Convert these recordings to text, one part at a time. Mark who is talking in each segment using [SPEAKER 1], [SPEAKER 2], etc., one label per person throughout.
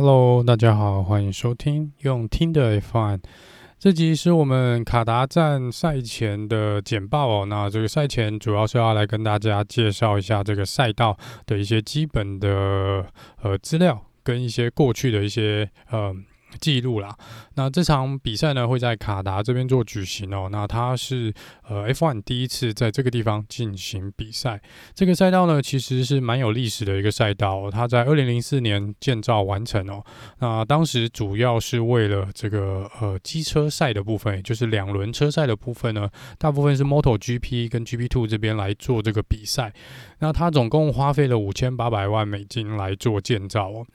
[SPEAKER 1] Hello，大家好，欢迎收听用听的 F1。这集是我们卡达站赛前的简报哦。那这个赛前主要是要来跟大家介绍一下这个赛道的一些基本的呃资料，跟一些过去的一些呃。记录啦，那这场比赛呢会在卡达这边做举行哦。那它是呃 F1 第一次在这个地方进行比赛。这个赛道呢其实是蛮有历史的一个赛道，它在二零零四年建造完成哦。那当时主要是为了这个呃机车赛的部分，也就是两轮车赛的部分呢，大部分是 MotoGP 跟 GP2 这边来做这个比赛。那它总共花费了五千八百万美金来做建造哦。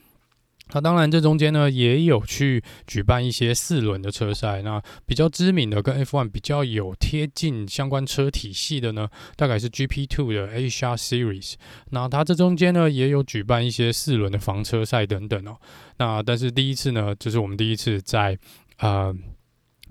[SPEAKER 1] 那当然，这中间呢也有去举办一些四轮的车赛。那比较知名的跟 F1 比较有贴近相关车体系的呢，大概是 GP2 的 Asia Series。那它这中间呢也有举办一些四轮的房车赛等等哦。那但是第一次呢，这、就是我们第一次在呃。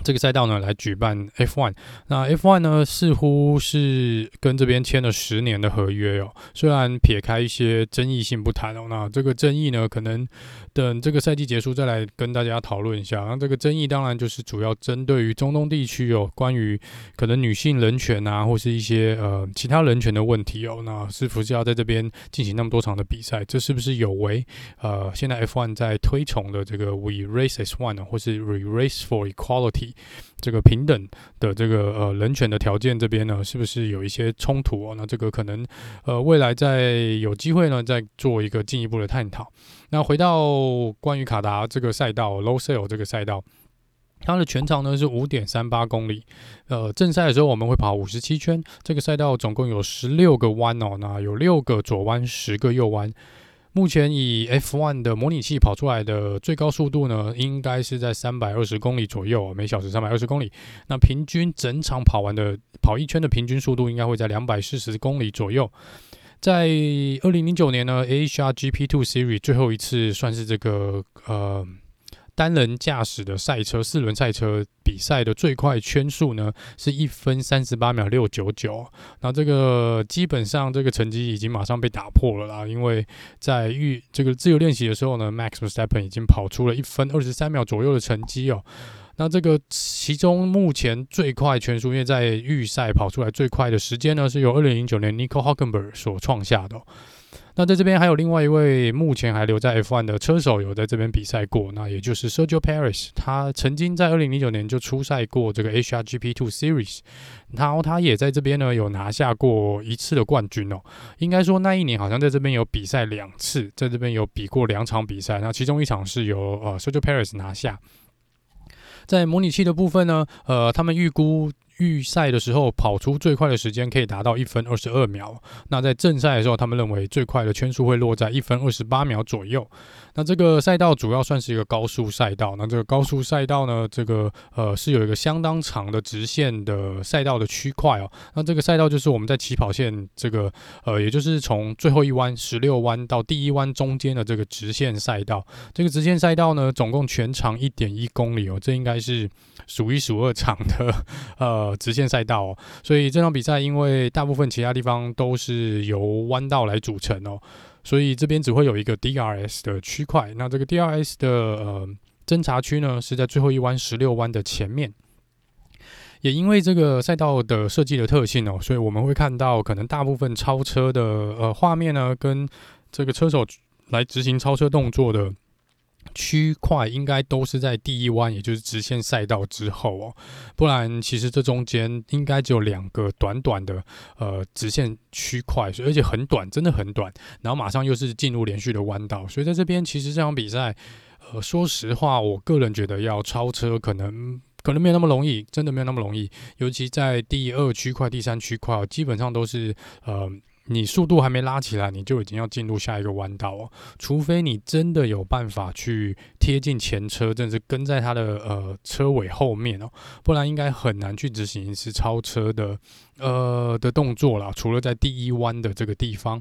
[SPEAKER 1] 这个赛道呢，来举办 F1。那 F1 呢，似乎是跟这边签了十年的合约哦。虽然撇开一些争议性不谈哦，那这个争议呢，可能等这个赛季结束再来跟大家讨论一下。那这个争议当然就是主要针对于中东地区哦，关于可能女性人权啊，或是一些呃其他人权的问题哦。那是不是要在这边进行那么多场的比赛？这是不是有违呃现在 F1 在推崇的这个 We Race as One 或是 We Race for Equality？这个平等的这个呃人权的条件这边呢，是不是有一些冲突哦？那这个可能呃未来再有机会呢，再做一个进一步的探讨。那回到关于卡达这个赛道，low sail 这个赛道，它的全长呢是五点三八公里。呃，正赛的时候我们会跑五十七圈。这个赛道总共有十六个弯哦，那有六个左弯，十个右弯。目前以 F1 的模拟器跑出来的最高速度呢，应该是在三百二十公里左右，每小时三百二十公里。那平均整场跑完的跑一圈的平均速度应该会在两百四十公里左右。在二零零九年呢，HRGP Two Series 最后一次算是这个呃。单人驾驶的赛车四轮赛车比赛的最快圈速呢，是一分三十八秒六九九。那这个基本上这个成绩已经马上被打破了啦，因为在预这个自由练习的时候呢，Max Verstappen 已经跑出了一分二十三秒左右的成绩哦。那这个其中目前最快圈速，因为在预赛跑出来最快的时间呢，是由二零零九年 Nico h o c k e n b e r g 所创下的。那在这边还有另外一位目前还留在 F1 的车手有在这边比赛过，那也就是 Sergio Perez，他曾经在二零零九年就出赛过这个 H R G P Two Series，然后他也在这边呢有拿下过一次的冠军哦，应该说那一年好像在这边有比赛两次，在这边有比过两场比赛，那其中一场是由呃 Sergio Perez 拿下，在模拟器的部分呢，呃，他们预估。预赛的时候跑出最快的时间可以达到一分二十二秒，那在正赛的时候，他们认为最快的圈速会落在一分二十八秒左右。那这个赛道主要算是一个高速赛道，那这个高速赛道呢，这个呃是有一个相当长的直线的赛道的区块哦。那这个赛道就是我们在起跑线这个呃，也就是从最后一弯十六弯到第一弯中间的这个直线赛道。这个直线赛道呢，总共全长一点一公里哦，这应该是数一数二长的呃呃直线赛道哦。所以这场比赛因为大部分其他地方都是由弯道来组成哦。所以这边只会有一个 DRS 的区块，那这个 DRS 的呃侦查区呢，是在最后一弯十六弯的前面。也因为这个赛道的设计的特性哦，所以我们会看到可能大部分超车的呃画面呢，跟这个车手来执行超车动作的。区块应该都是在第一弯，也就是直线赛道之后哦，不然其实这中间应该只有两个短短的呃直线区块，而且很短，真的很短。然后马上又是进入连续的弯道，所以在这边其实这场比赛，呃，说实话，我个人觉得要超车可能可能没有那么容易，真的没有那么容易。尤其在第二区块、第三区块，基本上都是呃。你速度还没拉起来，你就已经要进入下一个弯道哦。除非你真的有办法去贴近前车，甚至跟在他的呃车尾后面哦，不然应该很难去执行一次超车的呃的动作啦。除了在第一弯的这个地方，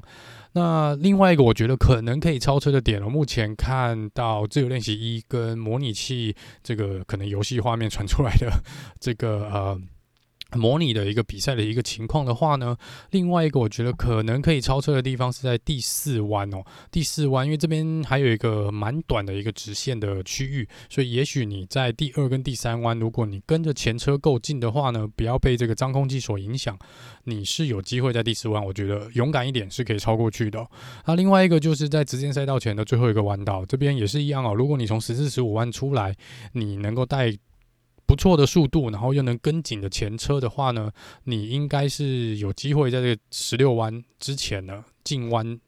[SPEAKER 1] 那另外一个我觉得可能可以超车的点哦，目前看到自由练习一跟模拟器这个可能游戏画面传出来的这个呃。模拟的一个比赛的一个情况的话呢，另外一个我觉得可能可以超车的地方是在第四弯哦。第四弯，因为这边还有一个蛮短的一个直线的区域，所以也许你在第二跟第三弯，如果你跟着前车够近的话呢，不要被这个脏空气所影响，你是有机会在第四弯，我觉得勇敢一点是可以超过去的。那另外一个就是在直线赛道前的最后一个弯道，这边也是一样哦。如果你从十四、十五弯出来，你能够带不错的速度，然后又能跟紧的前车的话呢，你应该是有机会在这个十六弯之前呢，进弯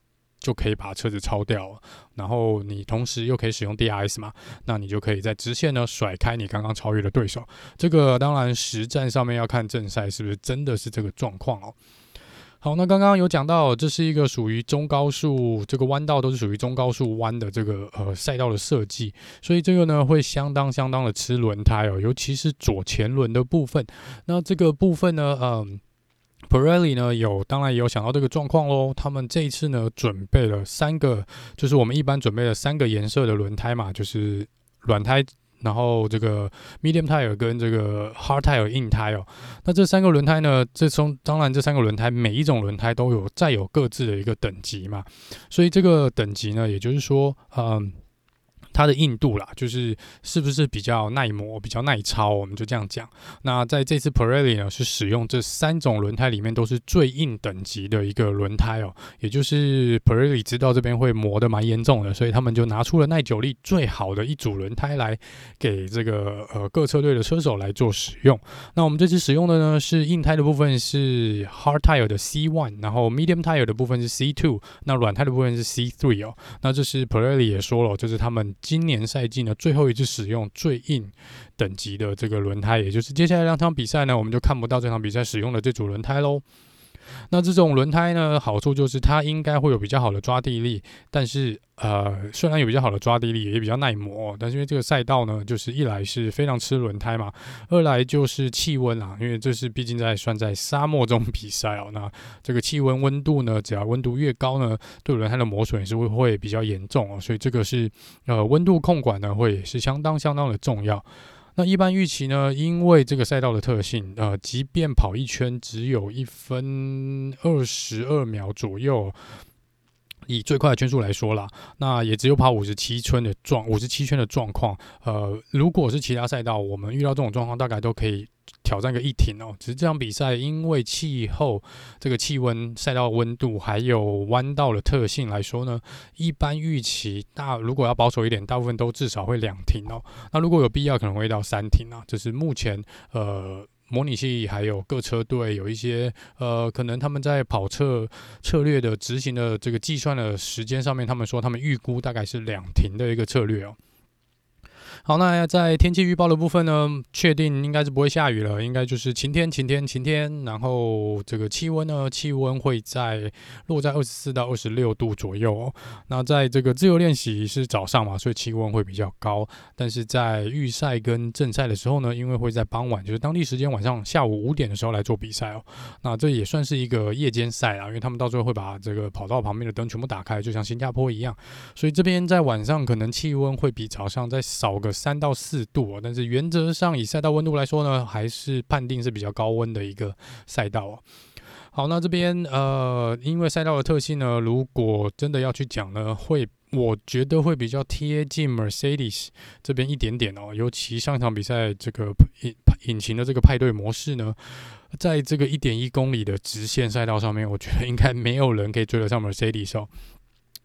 [SPEAKER 1] 就可以把车子超掉。然后你同时又可以使用 DRS 嘛，那你就可以在直线呢甩开你刚刚超越的对手。这个当然实战上面要看正赛是不是真的是这个状况哦。好，那刚刚有讲到，这是一个属于中高速，这个弯道都是属于中高速弯的这个呃赛道的设计，所以这个呢会相当相当的吃轮胎哦，尤其是左前轮的部分。那这个部分呢，嗯，Pirelli 呢有当然也有想到这个状况喽，他们这一次呢准备了三个，就是我们一般准备了三个颜色的轮胎嘛，就是软胎。然后这个 medium tire 跟这个 hard tire 硬胎哦，那这三个轮胎呢，这从当然这三个轮胎每一种轮胎都有再有各自的一个等级嘛，所以这个等级呢，也就是说，嗯。它的硬度啦，就是是不是比较耐磨、比较耐操，我们就这样讲。那在这次 Pirelli 呢，是使用这三种轮胎里面都是最硬等级的一个轮胎哦，也就是 Pirelli 知道这边会磨得蛮严重的，所以他们就拿出了耐久力最好的一组轮胎来给这个呃各车队的车手来做使用。那我们这次使用的呢是硬胎的部分是 Hard Tire 的 C One，然后 Medium Tire 的部分是 C Two，那软胎的部分是 C Three 哦。那这是 Pirelli 也说了，就是他们。今年赛季呢，最后一次使用最硬等级的这个轮胎，也就是接下来两场比赛呢，我们就看不到这场比赛使用的这组轮胎喽。那这种轮胎呢，好处就是它应该会有比较好的抓地力，但是呃，虽然有比较好的抓地力，也比较耐磨，但是因为这个赛道呢，就是一来是非常吃轮胎嘛，二来就是气温啊，因为这是毕竟在算在沙漠中比赛哦，那这个气温温度呢，只要温度越高呢，对轮胎的磨损也是会会比较严重哦，所以这个是呃温度控管呢，会是相当相当的重要。那一般预期呢，因为这个赛道的特性，呃，即便跑一圈只有一分二十二秒左右，以最快的圈数来说啦，那也只有跑五十七圈的状五十七圈的状况。呃，如果是其他赛道，我们遇到这种状况，大概都可以。挑战个一停哦，只是这场比赛因为气候、这个气温、赛道温度还有弯道的特性来说呢，一般预期大如果要保守一点，大部分都至少会两停哦。那如果有必要，可能会到三停啊。这是目前呃模拟器还有各车队有一些呃可能他们在跑车策略的执行的这个计算的时间上面，他们说他们预估大概是两停的一个策略哦。好，那在天气预报的部分呢，确定应该是不会下雨了，应该就是晴天、晴天、晴天。然后这个气温呢，气温会在落在二十四到二十六度左右。那在这个自由练习是早上嘛，所以气温会比较高。但是在预赛跟正赛的时候呢，因为会在傍晚，就是当地时间晚上下午五点的时候来做比赛哦。那这也算是一个夜间赛啊，因为他们到最后会把这个跑道旁边的灯全部打开，就像新加坡一样。所以这边在晚上可能气温会比早上再少个。三到四度啊，但是原则上以赛道温度来说呢，还是判定是比较高温的一个赛道哦。好，那这边呃，因为赛道的特性呢，如果真的要去讲呢，会我觉得会比较贴近 Mercedes 这边一点点哦。尤其上场比赛这个引引擎的这个派对模式呢，在这个一点一公里的直线赛道上面，我觉得应该没有人可以追得上 Mercedes 哦。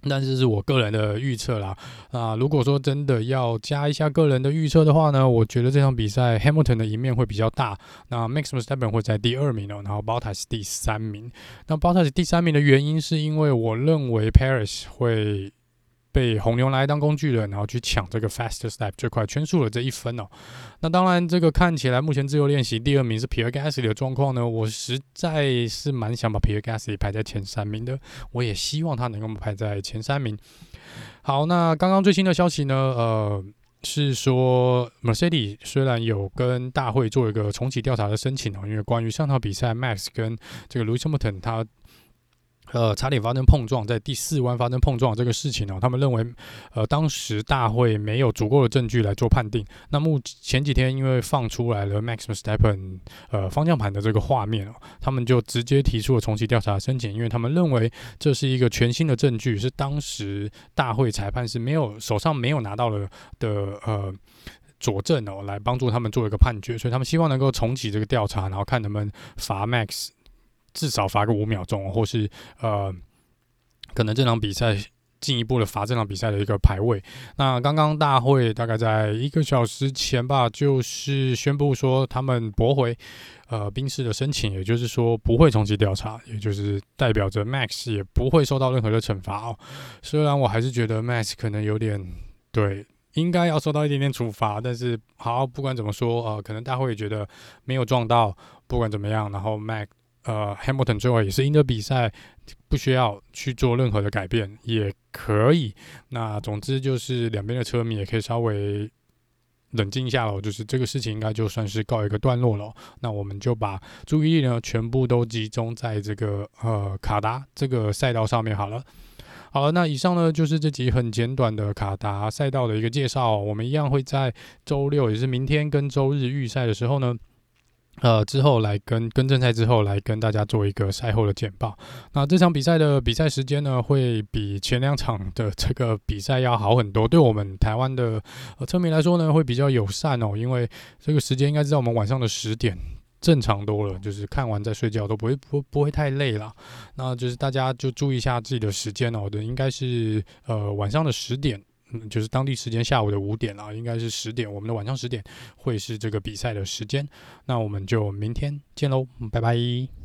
[SPEAKER 1] 但是是我个人的预测啦，啊，如果说真的要加一下个人的预测的话呢，我觉得这场比赛 Hamilton 的赢面会比较大，那 Max Verstappen 会在第二名哦，然后 Bottas 第三名。那 Bottas 第三名的原因是因为我认为 Paris 会。被红牛来当工具人，然后去抢这个 fastest lap 最快圈速的这一分哦。那当然，这个看起来目前自由练习第二名是 Pierre Gasly 的状况呢，我实在是蛮想把 Pierre Gasly 排在前三名的。我也希望他能够排在前三名。好，那刚刚最新的消息呢，呃，是说 Mercedes 虽然有跟大会做一个重启调查的申请哦，因为关于上场比赛 Max 跟这个 Lewis Hamilton 他。呃，差点发生碰撞，在第四弯发生碰撞这个事情呢，他们认为，呃，当时大会没有足够的证据来做判定。那目前几天因为放出来了 Max s t e p p e n 呃方向盘的这个画面哦，他们就直接提出了重启调查申请，因为他们认为这是一个全新的证据，是当时大会裁判是没有手上没有拿到了的呃佐证哦，来帮助他们做一个判决，所以他们希望能够重启这个调查，然后看能不能罚 Max。至少罚个五秒钟，或是呃，可能这场比赛进一步的罚这场比赛的一个排位。那刚刚大会大概在一个小时前吧，就是宣布说他们驳回呃冰室的申请，也就是说不会重启调查，也就是代表着 Max 也不会受到任何的惩罚哦。虽然我还是觉得 Max 可能有点对，应该要受到一点点处罚，但是好，不管怎么说，呃，可能大会也觉得没有撞到，不管怎么样，然后 Max。呃，Hamilton 最后也是赢得比赛，不需要去做任何的改变，也可以。那总之就是两边的车迷也可以稍微冷静一下了，就是这个事情应该就算是告一个段落了。那我们就把注意力呢全部都集中在这个呃卡达这个赛道上面好了。好了，那以上呢就是这集很简短的卡达赛道的一个介绍。我们一样会在周六，也是明天跟周日预赛的时候呢。呃，之后来跟跟正赛之后来跟大家做一个赛后的简报。那这场比赛的比赛时间呢，会比前两场的这个比赛要好很多。对我们台湾的呃车迷来说呢，会比较友善哦，因为这个时间应该是在我们晚上的十点，正常多了，就是看完再睡觉都不会不不会太累了。那就是大家就注意一下自己的时间哦，对应该是呃晚上的十点。嗯，就是当地时间下午的五点啊，应该是十点，我们的晚上十点会是这个比赛的时间。那我们就明天见喽，拜拜。